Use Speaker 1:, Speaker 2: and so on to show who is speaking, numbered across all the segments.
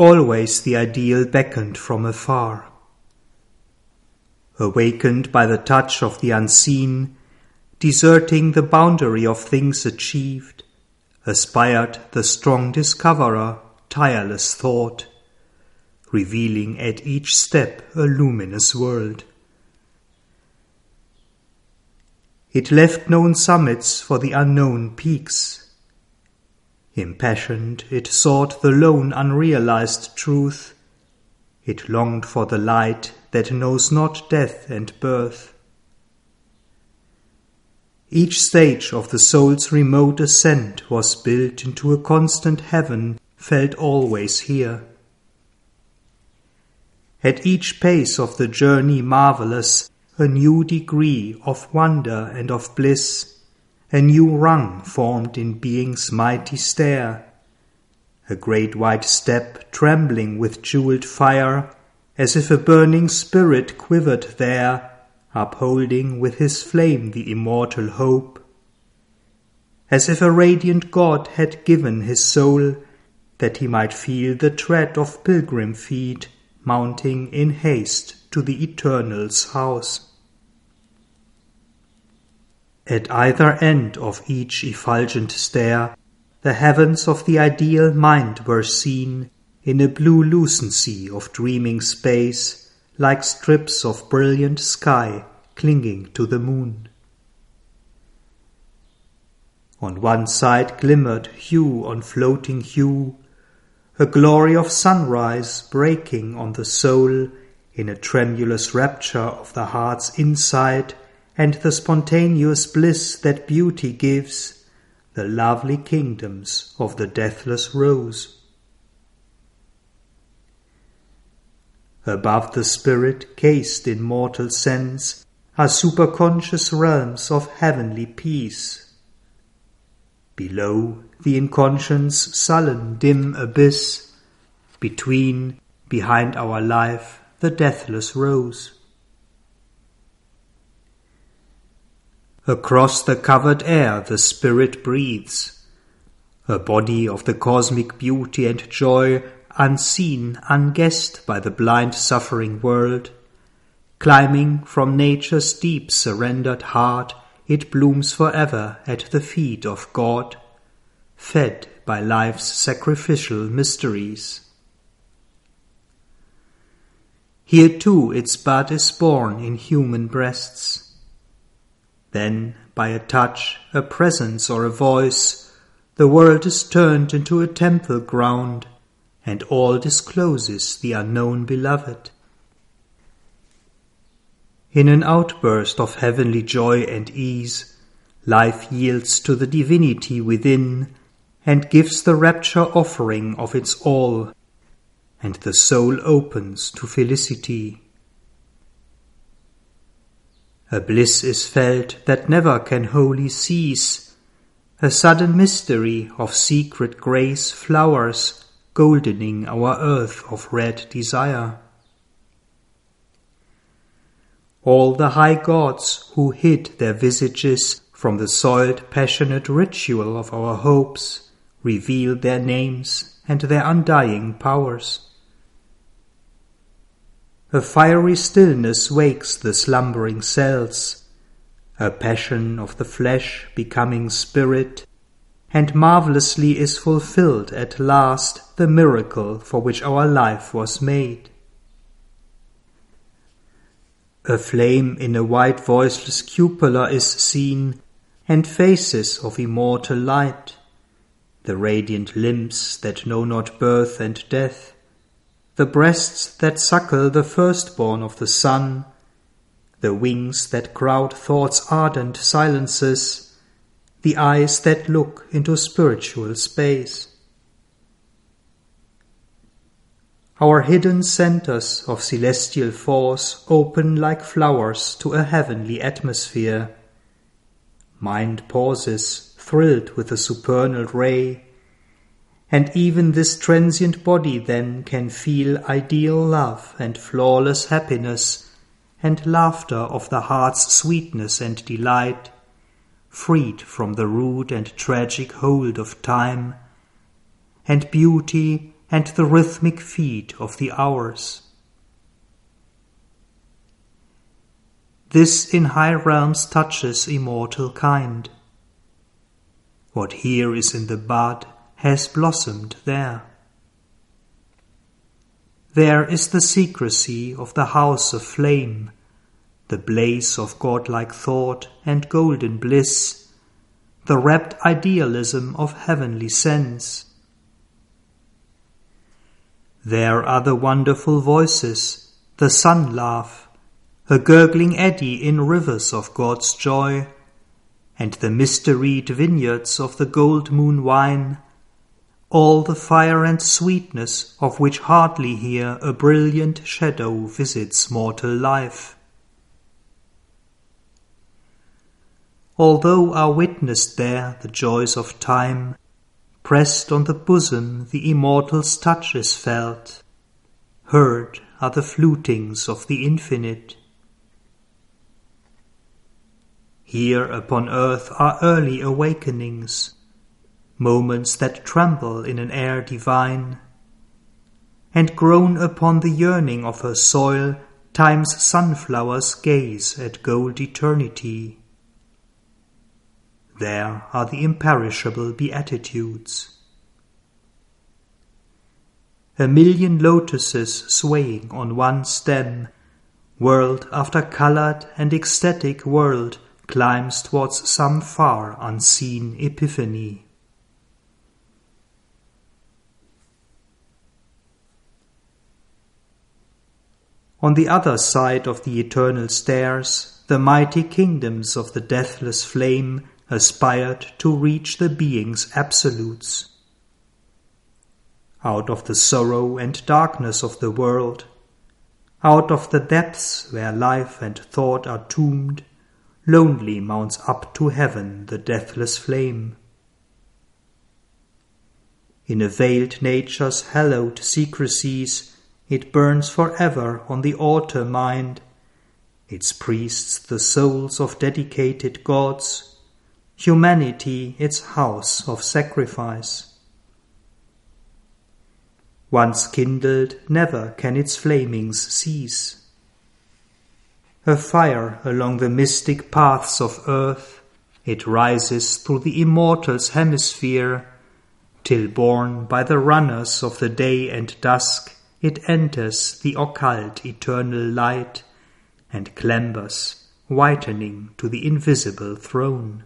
Speaker 1: Always the ideal beckoned from afar. Awakened by the touch of the unseen, deserting the boundary of things achieved, aspired the strong discoverer, tireless thought, revealing at each step a luminous world. It left known summits for the unknown peaks. Impassioned, it sought the lone unrealized truth. It longed for the light that knows not death and birth. Each stage of the soul's remote ascent was built into a constant heaven felt always here. At each pace of the journey marvelous, a new degree of wonder and of bliss, a new rung formed in being's mighty stair, a great white step trembling with jeweled fire, as if a burning spirit quivered there, upholding with his flame the immortal hope, as if a radiant God had given his soul that he might feel the tread of pilgrim feet mounting in haste to the Eternal's house. At either end of each effulgent stair, the heavens of the ideal mind were seen in a blue lucency of dreaming space, like strips of brilliant sky clinging to the moon. On one side glimmered hue on floating hue, a glory of sunrise breaking on the soul in a tremulous rapture of the heart's inside and the spontaneous bliss that beauty gives, the lovely kingdoms of the deathless rose. Above the spirit, cased in mortal sense, are superconscious realms of heavenly peace. Below, the inconscience sullen dim abyss, between, behind our life, the deathless rose. Across the covered air the spirit breathes, a body of the cosmic beauty and joy, unseen, unguessed by the blind suffering world. Climbing from nature's deep surrendered heart, it blooms forever at the feet of God, fed by life's sacrificial mysteries. Here too its bud is born in human breasts then, by a touch, a presence, or a voice, the world is turned into a temple ground, and all discloses the unknown beloved. In an outburst of heavenly joy and ease, life yields to the divinity within and gives the rapture offering of its all, and the soul opens to felicity. A bliss is felt that never can wholly cease. A sudden mystery of secret grace flowers, goldening our earth of red desire. All the high gods who hid their visages from the soiled passionate ritual of our hopes reveal their names and their undying powers. A fiery stillness wakes the slumbering cells, a passion of the flesh becoming spirit, and marvellously is fulfilled at last the miracle for which our life was made. A flame in a white voiceless cupola is seen, and faces of immortal light, the radiant limbs that know not birth and death, the breasts that suckle the firstborn of the sun, the wings that crowd thought's ardent silences, the eyes that look into spiritual space. Our hidden centers of celestial force open like flowers to a heavenly atmosphere. Mind pauses, thrilled with the supernal ray, and even this transient body then can feel ideal love and flawless happiness and laughter of the heart's sweetness and delight, freed from the rude and tragic hold of time, and beauty and the rhythmic feet of the hours. This in high realms touches immortal kind. What here is in the bud has blossomed there. There is the secrecy of the house of flame, the blaze of godlike thought and golden bliss, the rapt idealism of heavenly sense. There are the wonderful voices, the sun laugh, a gurgling eddy in rivers of God's joy, and the mysteried vineyards of the gold moon wine all the fire and sweetness of which hardly here a brilliant shadow visits mortal life. Although are witnessed there the joys of time, pressed on the bosom the immortal's touch is felt, heard are the flutings of the infinite. Here upon earth are early awakenings, moments that tremble in an air divine. And grown upon the yearning of her soil, time's sunflowers gaze at gold eternity. There are the imperishable beatitudes. A million lotuses swaying on one stem, world after colored and ecstatic world climbs towards some far unseen epiphany. On the other side of the eternal stairs, the mighty kingdoms of the deathless flame aspired to reach the being's absolutes. Out of the sorrow and darkness of the world, out of the depths where life and thought are tombed, lonely mounts up to heaven the deathless flame. In a veiled nature's hallowed secrecies, it burns forever on the altar mind, its priests the souls of dedicated gods, humanity its house of sacrifice. Once kindled, never can its flamings cease. A fire along the mystic paths of earth, it rises through the immortal's hemisphere, till borne by the runners of the day and dusk, it enters the occult eternal light and clambers, whitening to the invisible throne.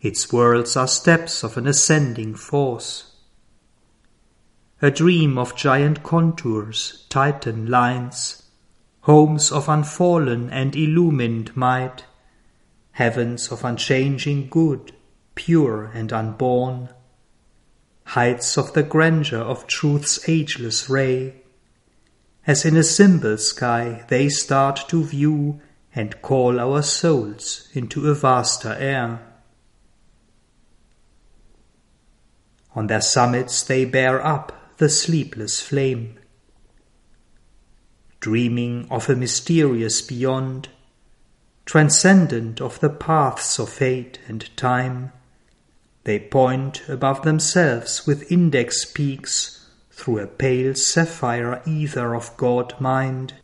Speaker 1: Its worlds are steps of an ascending force. A dream of giant contours, titan lines, homes of unfallen and illumined might, heavens of unchanging good, pure and unborn, heights of the grandeur of truth's ageless ray. As in a symbol sky they start to view and call our souls into a vaster air. On their summits they bear up the sleepless flame, dreaming of a mysterious beyond, transcendent of the paths of fate and time they point above themselves with index peaks through a pale sapphire ether of God mind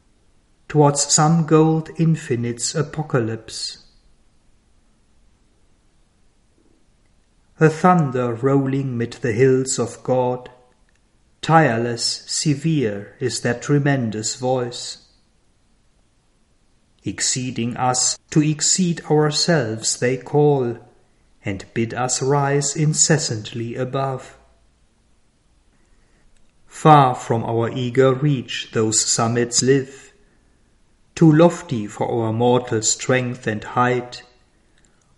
Speaker 1: towards some gold infinite's apocalypse. A thunder rolling mid the hills of God, tireless, severe is that tremendous voice. Exceeding us to exceed ourselves they call, and bid us rise incessantly above. Far from our eager reach those summits live, too lofty for our mortal strength and height,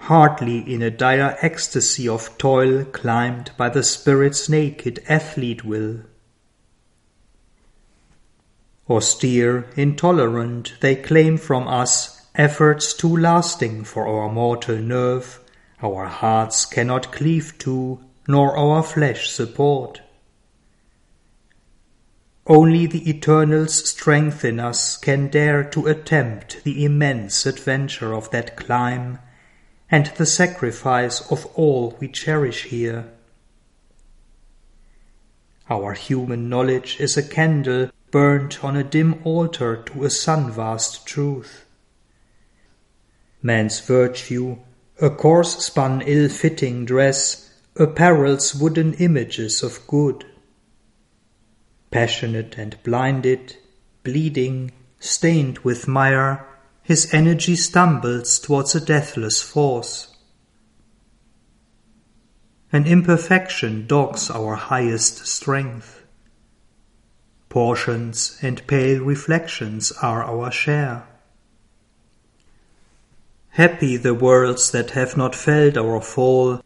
Speaker 1: hardly in a dire ecstasy of toil climbed by the spirit's naked athlete will. Austere, intolerant, they claim from us efforts too lasting for our mortal nerve, our hearts cannot cleave to, nor our flesh support. Only the Eternal's strength in us can dare to attempt the immense adventure of that climb and the sacrifice of all we cherish here. Our human knowledge is a candle burnt on a dim altar to a sun vast truth. Man's virtue, a coarse spun ill fitting dress, apparels wooden images of good. Passionate and blinded, bleeding, stained with mire, his energy stumbles towards a deathless force. An imperfection dogs our highest strength. Portions and pale reflections are our share. Happy the worlds that have not felt our fall,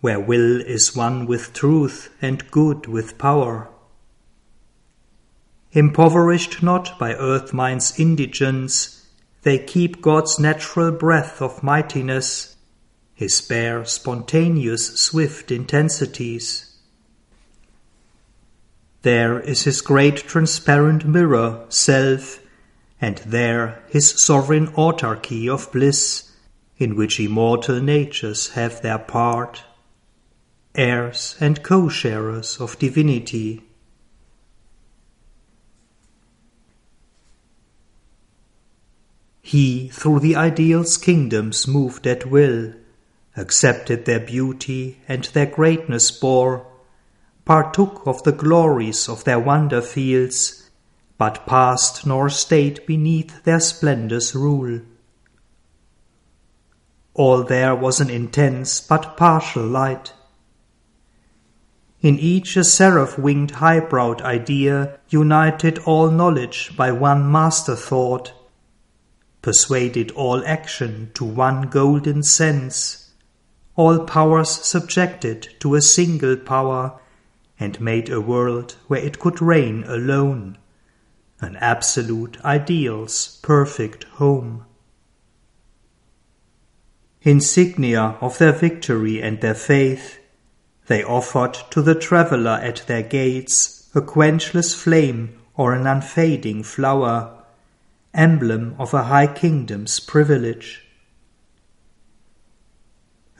Speaker 1: where will is one with truth and good with power. Impoverished not by earth mind's indigence, they keep God's natural breath of mightiness his bare, spontaneous, swift intensities. There is his great transparent mirror, self, and there his sovereign autarky of bliss, in which immortal natures have their part, heirs and co-sharers of divinity. He through the ideal's kingdoms moved at will, accepted their beauty and their greatness bore, partook of the glories of their wonder fields, but passed nor stayed beneath their splendour's rule. All there was an intense but partial light. In each a seraph winged high browed idea united all knowledge by one master thought, persuaded all action to one golden sense all powers subjected to a single power, and made a world where it could reign alone, an absolute ideal's perfect home. Insignia of their victory and their faith, they offered to the traveller at their gates a quenchless flame or an unfading flower, emblem of a high kingdom's privilege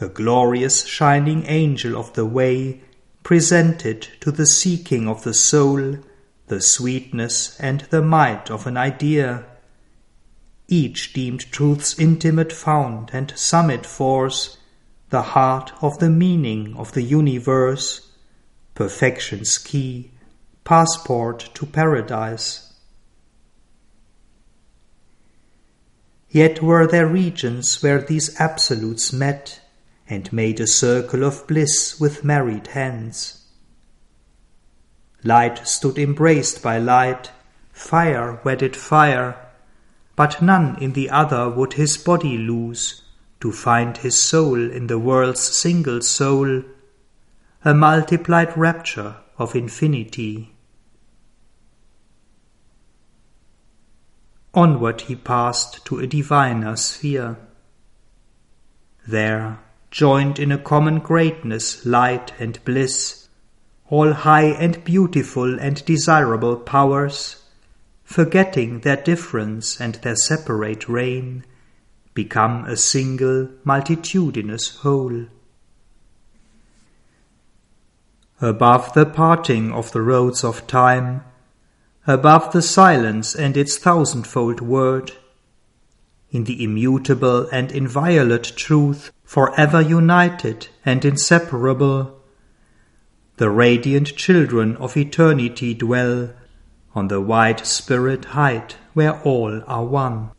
Speaker 1: a glorious shining angel of the way, presented to the seeking of the soul the sweetness and the might of an idea. Each deemed truth's intimate fount and summit force, the heart of the meaning of the universe, perfection's key, passport to paradise. Yet were there regions where these absolutes met, and made a circle of bliss with married hands. Light stood embraced by light, fire wedded fire, but none in the other would his body lose, to find his soul in the world's single soul, a multiplied rapture of infinity. Onward he passed to a diviner sphere. There joined in a common greatness, light and bliss, all high and beautiful and desirable powers, forgetting their difference and their separate reign, become a single multitudinous whole. Above the parting of the roads of time, above the silence and its thousandfold word, in the immutable and inviolate truth forever united and inseparable. The radiant children of eternity dwell on the wide spirit height where all are one.